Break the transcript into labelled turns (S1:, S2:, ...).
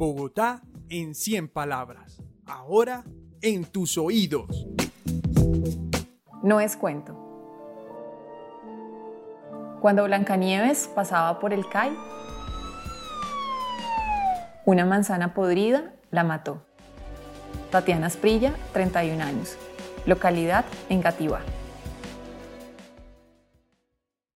S1: Bogotá en 100 palabras. Ahora en tus oídos.
S2: No es cuento. Cuando Blancanieves pasaba por el CAI, una manzana podrida la mató. Tatiana Sprilla, 31 años. Localidad en Engativá.